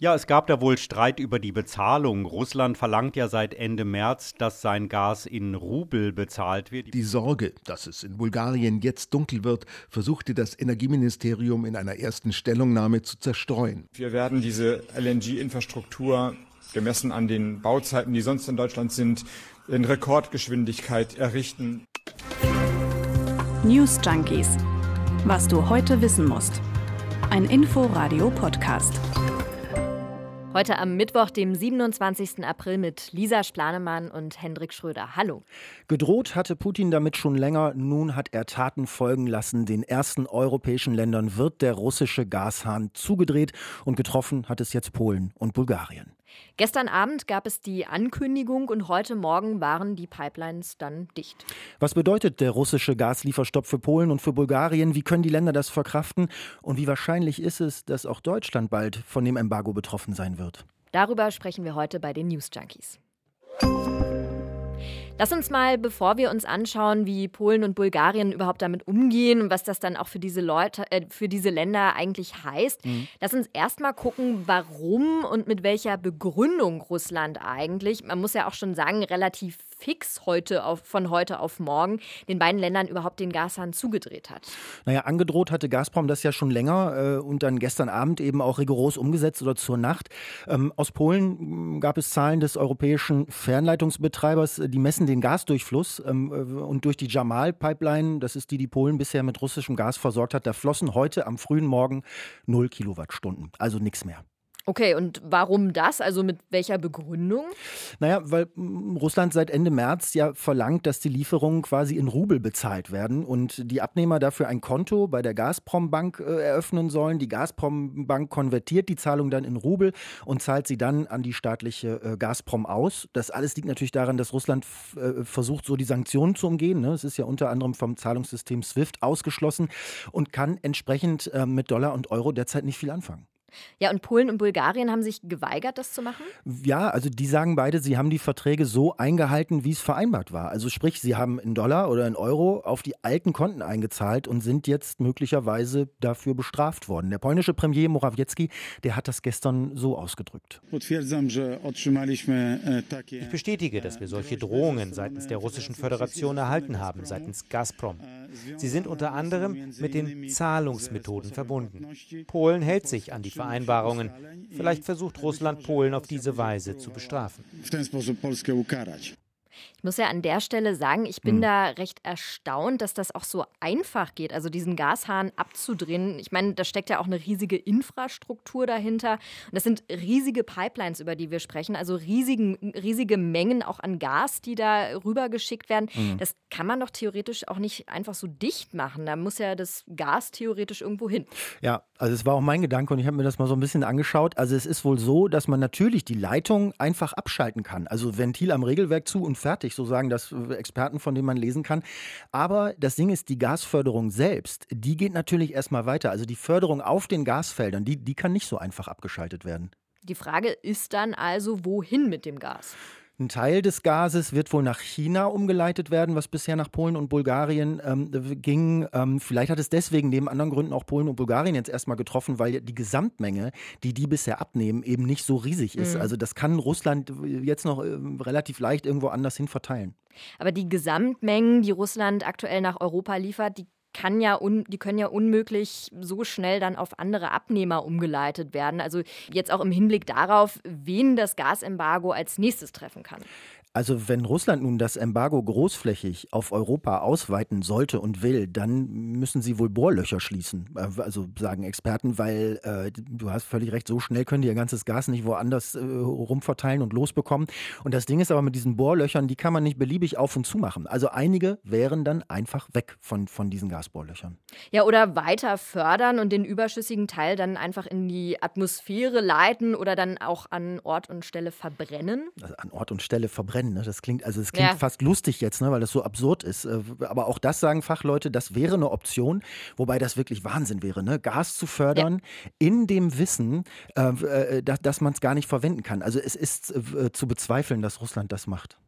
Ja, es gab da wohl Streit über die Bezahlung. Russland verlangt ja seit Ende März, dass sein Gas in Rubel bezahlt wird. Die Sorge, dass es in Bulgarien jetzt dunkel wird, versuchte das Energieministerium in einer ersten Stellungnahme zu zerstreuen. Wir werden diese LNG-Infrastruktur gemessen an den Bauzeiten, die sonst in Deutschland sind, in Rekordgeschwindigkeit errichten. News Junkies. Was du heute wissen musst. Ein Info-Radio-Podcast. Heute am Mittwoch, dem 27. April mit Lisa Splanemann und Hendrik Schröder. Hallo. Gedroht hatte Putin damit schon länger. Nun hat er Taten folgen lassen. Den ersten europäischen Ländern wird der russische Gashahn zugedreht und getroffen hat es jetzt Polen und Bulgarien. Gestern Abend gab es die Ankündigung und heute Morgen waren die Pipelines dann dicht. Was bedeutet der russische Gaslieferstopp für Polen und für Bulgarien? Wie können die Länder das verkraften? Und wie wahrscheinlich ist es, dass auch Deutschland bald von dem Embargo betroffen sein wird? Darüber sprechen wir heute bei den News Junkies. Lass uns mal, bevor wir uns anschauen, wie Polen und Bulgarien überhaupt damit umgehen und was das dann auch für diese Leute, äh, für diese Länder eigentlich heißt, mhm. lass uns erstmal gucken, warum und mit welcher Begründung Russland eigentlich, man muss ja auch schon sagen, relativ fix heute auf, von heute auf morgen den beiden Ländern überhaupt den Gashahn zugedreht hat. Naja, angedroht hatte Gazprom das ja schon länger äh, und dann gestern Abend eben auch rigoros umgesetzt oder zur Nacht. Ähm, aus Polen mm, gab es Zahlen des europäischen Fernleitungsbetreibers, die messen den Gasdurchfluss ähm, äh, und durch die Jamal-Pipeline, das ist die, die Polen bisher mit russischem Gas versorgt hat, da flossen heute am frühen Morgen 0 Kilowattstunden, also nichts mehr. Okay, und warum das? Also mit welcher Begründung? Naja, weil mm, Russland seit Ende März ja verlangt, dass die Lieferungen quasi in Rubel bezahlt werden und die Abnehmer dafür ein Konto bei der Gazprom-Bank äh, eröffnen sollen. Die Gazprom-Bank konvertiert die Zahlung dann in Rubel und zahlt sie dann an die staatliche äh, Gazprom aus. Das alles liegt natürlich daran, dass Russland äh, versucht, so die Sanktionen zu umgehen. Ne? Es ist ja unter anderem vom Zahlungssystem SWIFT ausgeschlossen und kann entsprechend mit Dollar und Euro derzeit nicht viel anfangen. Ja, und Polen und Bulgarien haben sich geweigert, das zu machen? Ja, also die sagen beide, sie haben die Verträge so eingehalten, wie es vereinbart war. Also sprich, sie haben in Dollar oder in Euro auf die alten Konten eingezahlt und sind jetzt möglicherweise dafür bestraft worden. Der polnische Premier Morawiecki, der hat das gestern so ausgedrückt. Ich bestätige, dass wir solche Drohungen seitens der Russischen Föderation erhalten haben, seitens Gazprom. Sie sind unter anderem mit den Zahlungsmethoden verbunden. Polen hält sich an die Vereinbarungen. Vielleicht versucht Russland Polen auf diese Weise zu bestrafen. Ich muss ja an der Stelle sagen, ich bin mhm. da recht erstaunt, dass das auch so einfach geht, also diesen Gashahn abzudrehen. Ich meine, da steckt ja auch eine riesige Infrastruktur dahinter. Und das sind riesige Pipelines, über die wir sprechen, also riesigen, riesige Mengen auch an Gas, die da rübergeschickt werden. Mhm. Das kann man doch theoretisch auch nicht einfach so dicht machen. Da muss ja das Gas theoretisch irgendwo hin. Ja, also es war auch mein Gedanke und ich habe mir das mal so ein bisschen angeschaut. Also es ist wohl so, dass man natürlich die Leitung einfach abschalten kann. Also Ventil am Regelwerk zu und fertig fertig, so sagen das äh, Experten, von denen man lesen kann. Aber das Ding ist, die Gasförderung selbst, die geht natürlich erstmal weiter. Also die Förderung auf den Gasfeldern, die, die kann nicht so einfach abgeschaltet werden. Die Frage ist dann also, wohin mit dem Gas? Ein Teil des Gases wird wohl nach China umgeleitet werden, was bisher nach Polen und Bulgarien ähm, ging. Ähm, vielleicht hat es deswegen neben anderen Gründen auch Polen und Bulgarien jetzt erstmal getroffen, weil die Gesamtmenge, die die bisher abnehmen, eben nicht so riesig ist. Mhm. Also das kann Russland jetzt noch äh, relativ leicht irgendwo anders hin verteilen. Aber die Gesamtmengen, die Russland aktuell nach Europa liefert, die kann ja die können ja unmöglich so schnell dann auf andere Abnehmer umgeleitet werden. Also jetzt auch im Hinblick darauf, wen das Gasembargo als nächstes treffen kann. Also wenn Russland nun das Embargo großflächig auf Europa ausweiten sollte und will, dann müssen sie wohl Bohrlöcher schließen, äh, also sagen Experten, weil äh, du hast völlig recht, so schnell können die ihr ganzes Gas nicht woanders äh, rumverteilen und losbekommen. Und das Ding ist aber mit diesen Bohrlöchern, die kann man nicht beliebig auf und zu machen. Also einige wären dann einfach weg von, von diesen Gasbohrlöchern. Ja, oder weiter fördern und den überschüssigen Teil dann einfach in die Atmosphäre leiten oder dann auch an Ort und Stelle verbrennen. Also an Ort und Stelle verbrennen brennen. Ne? Das klingt, also es klingt ja. fast lustig jetzt, ne? weil das so absurd ist. Äh, aber auch das sagen Fachleute, das wäre eine Option, wobei das wirklich Wahnsinn wäre, ne? Gas zu fördern ja. in dem Wissen, äh, äh dass, dass man es gar nicht verwenden kann. Also es ist äh, zu bezweifeln, dass Russland das macht.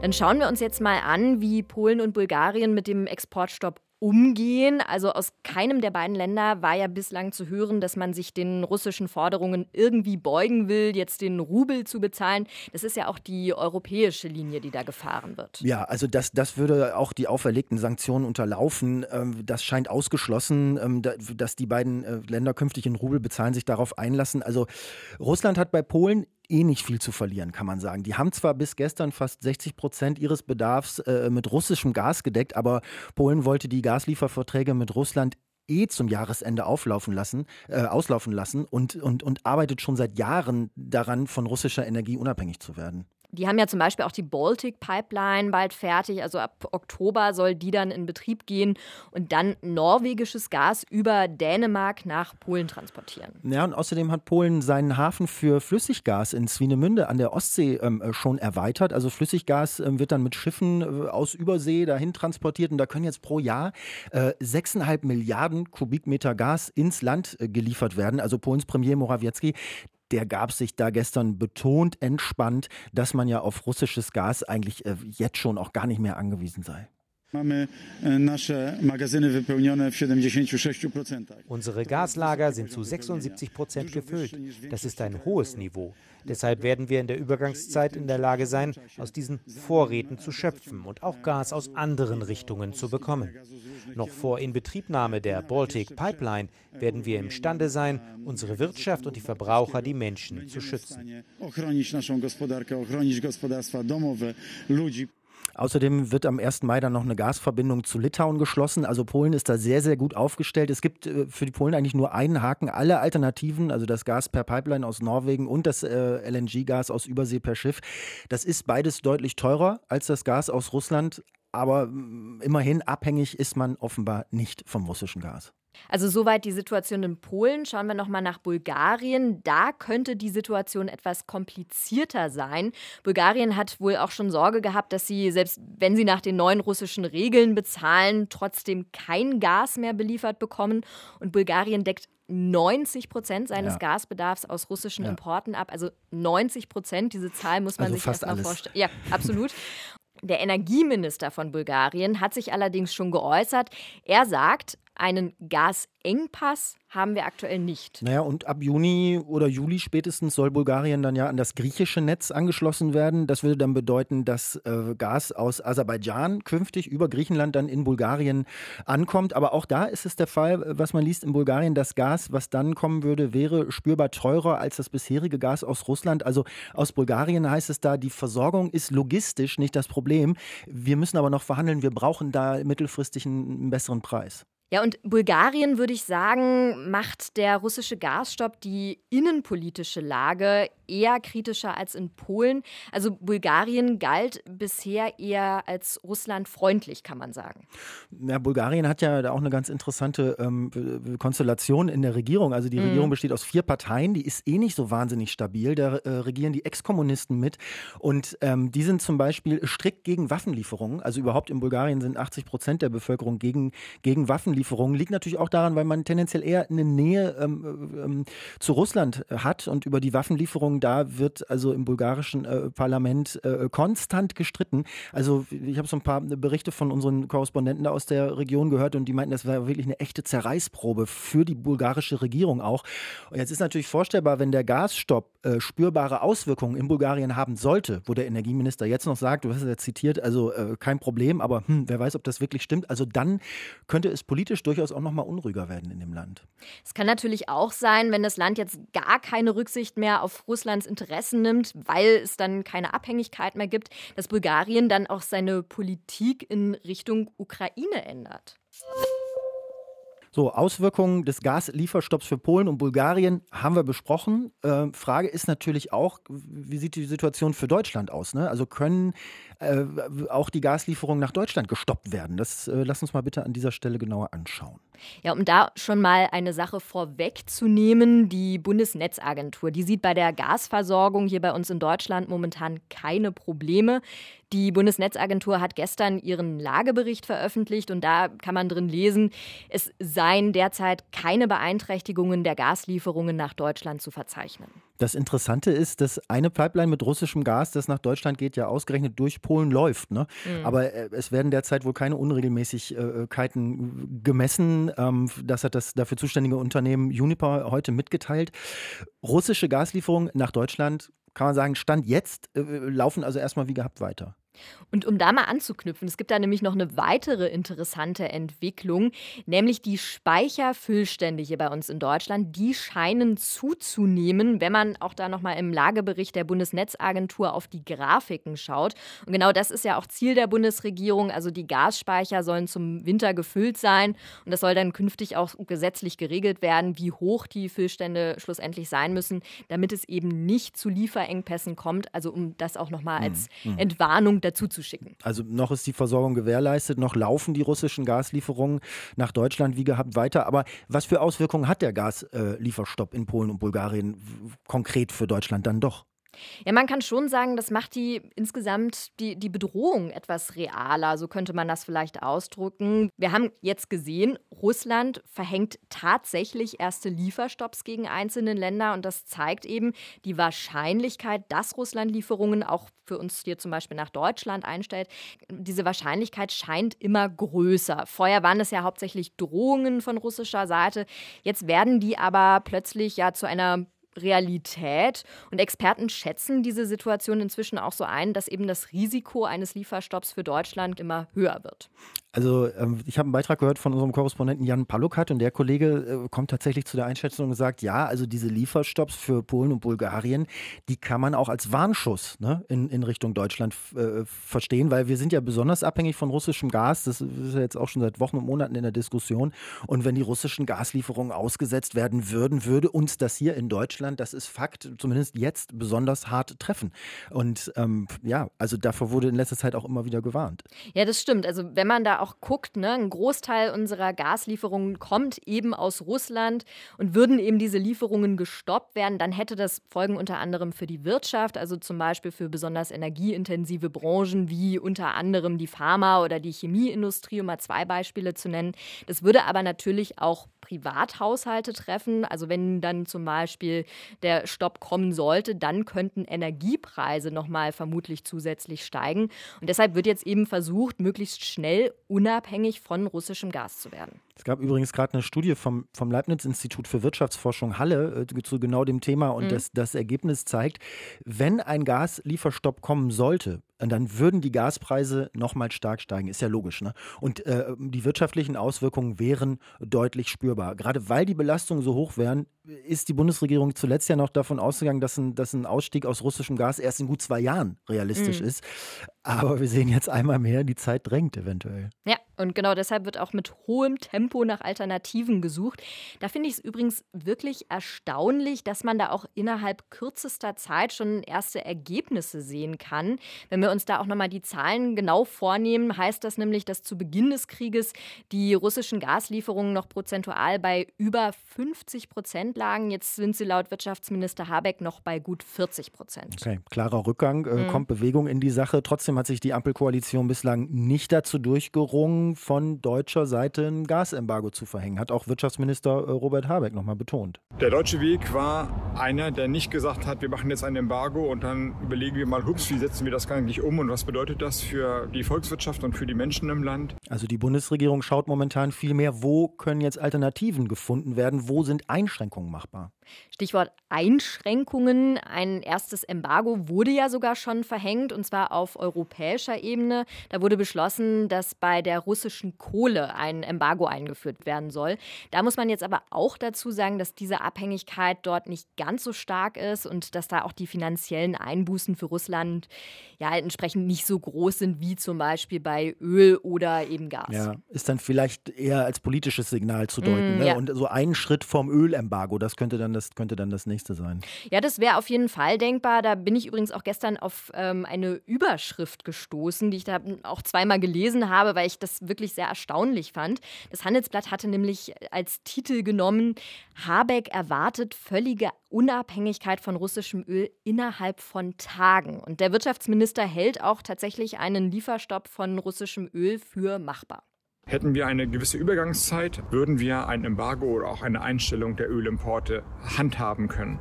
Dann schauen wir uns jetzt mal an, wie Polen und Bulgarien mit dem Exportstopp umgehen? Also aus keinem der beiden Länder war ja bislang zu hören, dass man sich den russischen Forderungen irgendwie beugen will, jetzt den Rubel zu bezahlen. Das ist ja auch die europäische Linie, die da gefahren wird. Ja, also das, das würde auch die auferlegten Sanktionen unterlaufen. Ähm, das scheint ausgeschlossen, ähm, dass die beiden äh, Länder künftig in Rubel bezahlen, sich darauf einlassen. Also Russland hat bei Polen eh nicht viel zu verlieren, kann man sagen. Die haben zwar bis gestern fast 60 Prozent ihres Bedarfs äh, mit russischem Gas gedeckt, aber Polen wollte die Gaslieferverträge mit Russland eh zum Jahresende auflaufen lassen, äh, auslaufen lassen und, und, und arbeitet schon seit Jahren daran, von russischer Energie unabhängig zu werden. Die haben ja zum Beispiel auch die Baltic Pipeline bald fertig. Also ab Oktober soll die dann in Betrieb gehen und dann norwegisches Gas über Dänemark nach Polen transportieren. Ja, und außerdem hat Polen seinen Hafen für Flüssiggas in Swinemünde an der Ostsee ähm, äh, schon erweitert. Also Flüssiggas ähm, wird dann mit Schiffen äh, aus Übersee dahin transportiert und da können jetzt pro Jahr äh, 6,5 Milliarden Kubikmeter Gas ins Land äh, geliefert werden. Also Polens Premier Morawiecki, der gab sich da gestern betont entspannt, dass man ja auf russisches Gas eigentlich äh, jetzt schon auch gar nicht mehr angewiesen sei. E, Unsere Gaslager sind zu 76 Prozent gefüllt. Das ist ein hohes Niveau. Deshalb werden wir in der Übergangszeit in der Lage sein, aus diesen Vorräten zu schöpfen und auch Gas aus anderen Richtungen zu bekommen. Noch vor Inbetriebnahme der Baltic Pipeline werden wir imstande sein, unsere Wirtschaft und die Verbraucher, die Menschen zu schützen. Außerdem wird am 1. Mai dann noch eine Gasverbindung zu Litauen geschlossen. Also Polen ist da sehr, sehr gut aufgestellt. Es gibt äh, für die Polen eigentlich nur einen Haken. Alle Alternativen, also das Gas per Pipeline aus Norwegen und das äh, LNG-Gas aus Übersee per Schiff, das ist beides deutlich teurer als das Gas aus Russland. Aber mm, immerhin abhängig ist man offenbar nicht vom russischen Gas. Also soweit die Situation in Polen. Schauen wir noch mal nach Bulgarien. Da könnte die Situation etwas komplizierter sein. Bulgarien hat wohl auch schon Sorge gehabt, dass sie selbst wenn sie nach den neuen russischen Regeln bezahlen, trotzdem kein Gas mehr beliefert bekommen und Bulgarien deckt 90 Prozent seines ja. Gasbedarfs aus russischen ja. Importen ab. Also 90 Prozent, diese Zahl muss man also sich erstmal vorstellen. Ja, absolut. Der Energieminister von Bulgarien hat sich allerdings schon geäußert. Er sagt, einen Gasengpass haben wir aktuell nicht. Naja, und ab Juni oder Juli spätestens soll Bulgarien dann ja an das griechische Netz angeschlossen werden. Das würde dann bedeuten, dass äh, Gas aus Aserbaidschan künftig über Griechenland dann in Bulgarien ankommt. Aber auch da ist es der Fall, was man liest in Bulgarien, das Gas, was dann kommen würde, wäre spürbar teurer als das bisherige Gas aus Russland. Also aus Bulgarien heißt es da, die Versorgung ist logistisch nicht das Problem. Wir müssen aber noch verhandeln. Wir brauchen da mittelfristig einen besseren Preis. Ja, und Bulgarien, würde ich sagen, macht der russische Gasstopp die innenpolitische Lage eher kritischer als in Polen. Also Bulgarien galt bisher eher als russlandfreundlich, kann man sagen. Ja, Bulgarien hat ja auch eine ganz interessante ähm, Konstellation in der Regierung. Also die mhm. Regierung besteht aus vier Parteien, die ist eh nicht so wahnsinnig stabil. Da äh, regieren die Ex-Kommunisten mit und ähm, die sind zum Beispiel strikt gegen Waffenlieferungen. Also überhaupt in Bulgarien sind 80 Prozent der Bevölkerung gegen, gegen Waffenlieferungen. Liegt natürlich auch daran, weil man tendenziell eher eine Nähe ähm, ähm zu Russland hat und über die Waffenlieferungen da wird also im bulgarischen äh, Parlament äh, konstant gestritten. Also ich habe so ein paar Berichte von unseren Korrespondenten aus der Region gehört und die meinten, das wäre wirklich eine echte Zerreißprobe für die bulgarische Regierung auch. Und jetzt ist natürlich vorstellbar, wenn der Gasstopp äh, spürbare Auswirkungen in Bulgarien haben sollte, wo der Energieminister jetzt noch sagt, du hast es ja zitiert, also äh, kein Problem, aber hm, wer weiß, ob das wirklich stimmt. Also dann könnte es politisch durchaus auch noch mal unruhiger werden in dem Land. Es kann natürlich auch sein, wenn das Land jetzt gar keine Rücksicht mehr auf Russland Russlands Interessen nimmt, weil es dann keine Abhängigkeit mehr gibt, dass Bulgarien dann auch seine Politik in Richtung Ukraine ändert. So, Auswirkungen des Gaslieferstopps für Polen und Bulgarien haben wir besprochen. Äh, Frage ist natürlich auch, wie sieht die Situation für Deutschland aus? Ne? Also können äh, auch die Gaslieferungen nach Deutschland gestoppt werden? Das äh, lass uns mal bitte an dieser Stelle genauer anschauen. Ja, um da schon mal eine Sache vorwegzunehmen, die Bundesnetzagentur, die sieht bei der Gasversorgung hier bei uns in Deutschland momentan keine Probleme. Die Bundesnetzagentur hat gestern ihren Lagebericht veröffentlicht und da kann man drin lesen, es seien derzeit keine Beeinträchtigungen der Gaslieferungen nach Deutschland zu verzeichnen. Das Interessante ist, dass eine Pipeline mit russischem Gas, das nach Deutschland geht, ja ausgerechnet durch Polen läuft. Ne? Mhm. Aber äh, es werden derzeit wohl keine Unregelmäßigkeiten gemessen. Ähm, das hat das dafür zuständige Unternehmen Uniper heute mitgeteilt. Russische Gaslieferungen nach Deutschland, kann man sagen, Stand jetzt, äh, laufen also erstmal wie gehabt weiter. Und um da mal anzuknüpfen, es gibt da nämlich noch eine weitere interessante Entwicklung, nämlich die Speicherfüllstände hier bei uns in Deutschland, die scheinen zuzunehmen, wenn man auch da nochmal im Lagebericht der Bundesnetzagentur auf die Grafiken schaut. Und genau das ist ja auch Ziel der Bundesregierung, also die Gasspeicher sollen zum Winter gefüllt sein und das soll dann künftig auch gesetzlich geregelt werden, wie hoch die Füllstände schlussendlich sein müssen, damit es eben nicht zu Lieferengpässen kommt, also um das auch nochmal als mhm. Entwarnung dazu zu schicken. Also noch ist die Versorgung gewährleistet, noch laufen die russischen Gaslieferungen nach Deutschland wie gehabt weiter. Aber was für Auswirkungen hat der Gaslieferstopp in Polen und Bulgarien konkret für Deutschland dann doch? Ja, man kann schon sagen, das macht die insgesamt die, die Bedrohung etwas realer, so könnte man das vielleicht ausdrücken. Wir haben jetzt gesehen, Russland verhängt tatsächlich erste Lieferstopps gegen einzelne Länder und das zeigt eben die Wahrscheinlichkeit, dass Russland Lieferungen auch für uns hier zum Beispiel nach Deutschland einstellt. Diese Wahrscheinlichkeit scheint immer größer. Vorher waren es ja hauptsächlich Drohungen von russischer Seite. Jetzt werden die aber plötzlich ja zu einer Realität. Und Experten schätzen diese Situation inzwischen auch so ein, dass eben das Risiko eines Lieferstopps für Deutschland immer höher wird. Also ähm, ich habe einen Beitrag gehört von unserem Korrespondenten Jan Palukat und der Kollege äh, kommt tatsächlich zu der Einschätzung und sagt, ja, also diese Lieferstopps für Polen und Bulgarien, die kann man auch als Warnschuss ne, in, in Richtung Deutschland äh, verstehen, weil wir sind ja besonders abhängig von russischem Gas. Das ist ja jetzt auch schon seit Wochen und Monaten in der Diskussion. Und wenn die russischen Gaslieferungen ausgesetzt werden würden, würde uns das hier in Deutschland, das ist Fakt, zumindest jetzt besonders hart treffen. Und ähm, ja, also davor wurde in letzter Zeit auch immer wieder gewarnt. Ja, das stimmt. Also wenn man da auch guckt, ne, ein Großteil unserer Gaslieferungen kommt eben aus Russland und würden eben diese Lieferungen gestoppt werden, dann hätte das Folgen unter anderem für die Wirtschaft, also zum Beispiel für besonders energieintensive Branchen wie unter anderem die Pharma- oder die Chemieindustrie, um mal zwei Beispiele zu nennen. Das würde aber natürlich auch Privathaushalte treffen. Also wenn dann zum Beispiel der Stopp kommen sollte, dann könnten Energiepreise nochmal vermutlich zusätzlich steigen. Und deshalb wird jetzt eben versucht, möglichst schnell unabhängig von russischem Gas zu werden. Es gab übrigens gerade eine Studie vom, vom Leibniz-Institut für Wirtschaftsforschung Halle äh, zu genau dem Thema und mhm. das, das Ergebnis zeigt, wenn ein Gaslieferstopp kommen sollte, dann würden die Gaspreise nochmal stark steigen. Ist ja logisch. Ne? Und äh, die wirtschaftlichen Auswirkungen wären deutlich spürbar. Gerade weil die Belastungen so hoch wären, ist die Bundesregierung zuletzt ja noch davon ausgegangen, dass ein, dass ein Ausstieg aus russischem Gas erst in gut zwei Jahren realistisch mhm. ist. Aber wir sehen jetzt einmal mehr, die Zeit drängt eventuell. Ja, und genau deshalb wird auch mit hohem Tempo nach Alternativen gesucht. Da finde ich es übrigens wirklich erstaunlich, dass man da auch innerhalb kürzester Zeit schon erste Ergebnisse sehen kann. Wenn wir uns da auch nochmal die Zahlen genau vornehmen, heißt das nämlich, dass zu Beginn des Krieges die russischen Gaslieferungen noch prozentual bei über 50 Prozent lagen. Jetzt sind sie laut Wirtschaftsminister Habeck noch bei gut 40 Prozent. Okay, klarer Rückgang, äh, mhm. kommt Bewegung in die Sache. Trotzdem Trotzdem hat sich die Ampelkoalition bislang nicht dazu durchgerungen, von deutscher Seite ein Gasembargo zu verhängen. Hat auch Wirtschaftsminister äh, Robert Habeck nochmal betont. Der deutsche Weg war einer, der nicht gesagt hat, wir machen jetzt ein Embargo und dann überlegen wir mal, hups, wie setzen wir das gar nicht um und was bedeutet das für die Volkswirtschaft und für die Menschen im Land. Also die Bundesregierung schaut momentan viel mehr, wo können jetzt Alternativen gefunden werden, wo sind Einschränkungen machbar. Stichwort Einschränkungen. Ein erstes Embargo wurde ja sogar schon verhängt, und zwar auf europäischer Ebene. Da wurde beschlossen, dass bei der russischen Kohle ein Embargo eingeführt werden soll. Da muss man jetzt aber auch dazu sagen, dass diese Abhängigkeit dort nicht ganz so stark ist und dass da auch die finanziellen Einbußen für Russland ja entsprechend nicht so groß sind wie zum Beispiel bei Öl oder eben Gas. Ja, ist dann vielleicht eher als politisches Signal zu deuten. Mm, ne? ja. Und so ein Schritt vom Ölembargo, das könnte dann das, könnte dann das nächste sein. Ja, das wäre auf jeden Fall denkbar. Da bin ich übrigens auch gestern auf ähm, eine Überschrift gestoßen, die ich da auch zweimal gelesen habe, weil ich das wirklich sehr erstaunlich fand. Das Handelsblatt hatte nämlich als Titel genommen, Habeck erwartet völlige Unabhängigkeit von russischem Öl innerhalb von Tagen. Und der Wirtschaftsminister hält auch tatsächlich einen Lieferstopp von russischem Öl für machbar. Hätten wir eine gewisse Übergangszeit, würden wir ein Embargo oder auch eine Einstellung der Ölimporte handhaben können.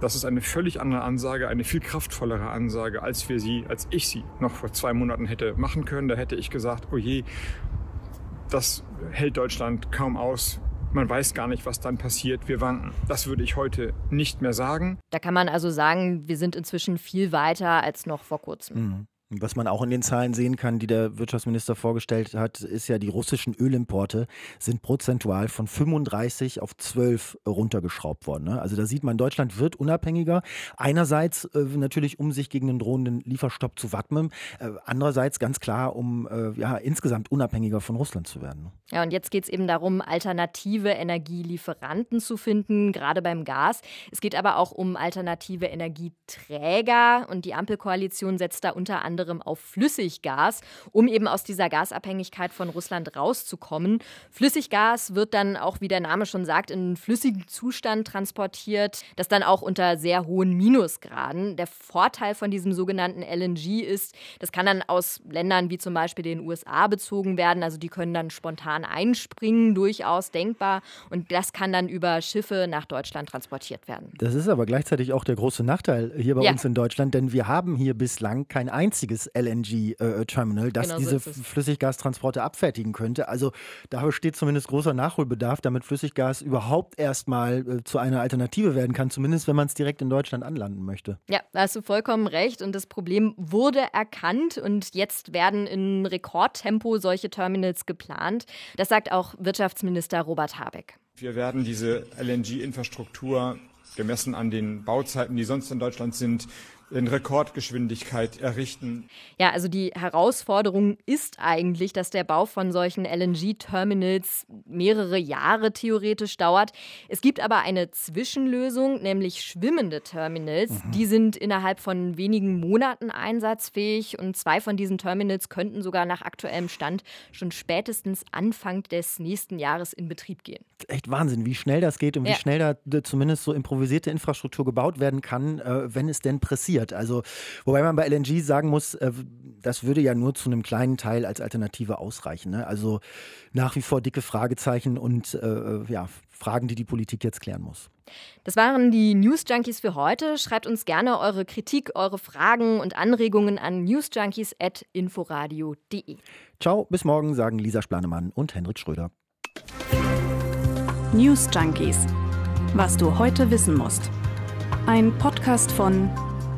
Das ist eine völlig andere Ansage, eine viel kraftvollere Ansage, als wir sie, als ich sie noch vor zwei Monaten hätte machen können. Da hätte ich gesagt, oh je, das hält Deutschland kaum aus. Man weiß gar nicht, was dann passiert. Wir wanken. Das würde ich heute nicht mehr sagen. Da kann man also sagen, wir sind inzwischen viel weiter als noch vor kurzem. Mhm. Was man auch in den Zahlen sehen kann, die der Wirtschaftsminister vorgestellt hat, ist ja, die russischen Ölimporte sind prozentual von 35 auf 12 runtergeschraubt worden. Ne? Also da sieht man, Deutschland wird unabhängiger. Einerseits äh, natürlich, um sich gegen den drohenden Lieferstopp zu wappnen. Äh, andererseits ganz klar, um äh, ja, insgesamt unabhängiger von Russland zu werden. Ja, und jetzt geht es eben darum, alternative Energielieferanten zu finden, gerade beim Gas. Es geht aber auch um alternative Energieträger. Und die Ampelkoalition setzt da unter anderem auf Flüssiggas, um eben aus dieser Gasabhängigkeit von Russland rauszukommen. Flüssiggas wird dann auch, wie der Name schon sagt, in flüssigem Zustand transportiert, das dann auch unter sehr hohen Minusgraden. Der Vorteil von diesem sogenannten LNG ist, das kann dann aus Ländern wie zum Beispiel den USA bezogen werden. Also die können dann spontan einspringen, durchaus denkbar. Und das kann dann über Schiffe nach Deutschland transportiert werden. Das ist aber gleichzeitig auch der große Nachteil hier bei ja. uns in Deutschland, denn wir haben hier bislang kein einziges LNG-Terminal, das genau diese so Flüssiggastransporte abfertigen könnte. Also da besteht zumindest großer Nachholbedarf, damit Flüssiggas überhaupt erstmal äh, zu einer Alternative werden kann, zumindest wenn man es direkt in Deutschland anlanden möchte. Ja, da hast du vollkommen recht. Und das Problem wurde erkannt und jetzt werden in Rekordtempo solche Terminals geplant. Das sagt auch Wirtschaftsminister Robert Habeck. Wir werden diese LNG-Infrastruktur gemessen an den Bauzeiten, die sonst in Deutschland sind, in Rekordgeschwindigkeit errichten. Ja, also die Herausforderung ist eigentlich, dass der Bau von solchen LNG-Terminals mehrere Jahre theoretisch dauert. Es gibt aber eine Zwischenlösung, nämlich schwimmende Terminals. Mhm. Die sind innerhalb von wenigen Monaten einsatzfähig und zwei von diesen Terminals könnten sogar nach aktuellem Stand schon spätestens Anfang des nächsten Jahres in Betrieb gehen. Echt Wahnsinn, wie schnell das geht und ja. wie schnell da zumindest so improvisierte Infrastruktur gebaut werden kann, äh, wenn es denn pressiert passiert. Also, wobei man bei LNG sagen muss, äh, das würde ja nur zu einem kleinen Teil als Alternative ausreichen. Ne? Also nach wie vor dicke Fragezeichen und äh, ja, Fragen, die die Politik jetzt klären muss. Das waren die News Junkies für heute. Schreibt uns gerne eure Kritik, eure Fragen und Anregungen an newsjunkies.inforadio.de. Ciao, bis morgen, sagen Lisa Splanemann und Henrik Schröder. News Junkies. Was du heute wissen musst. Ein Podcast von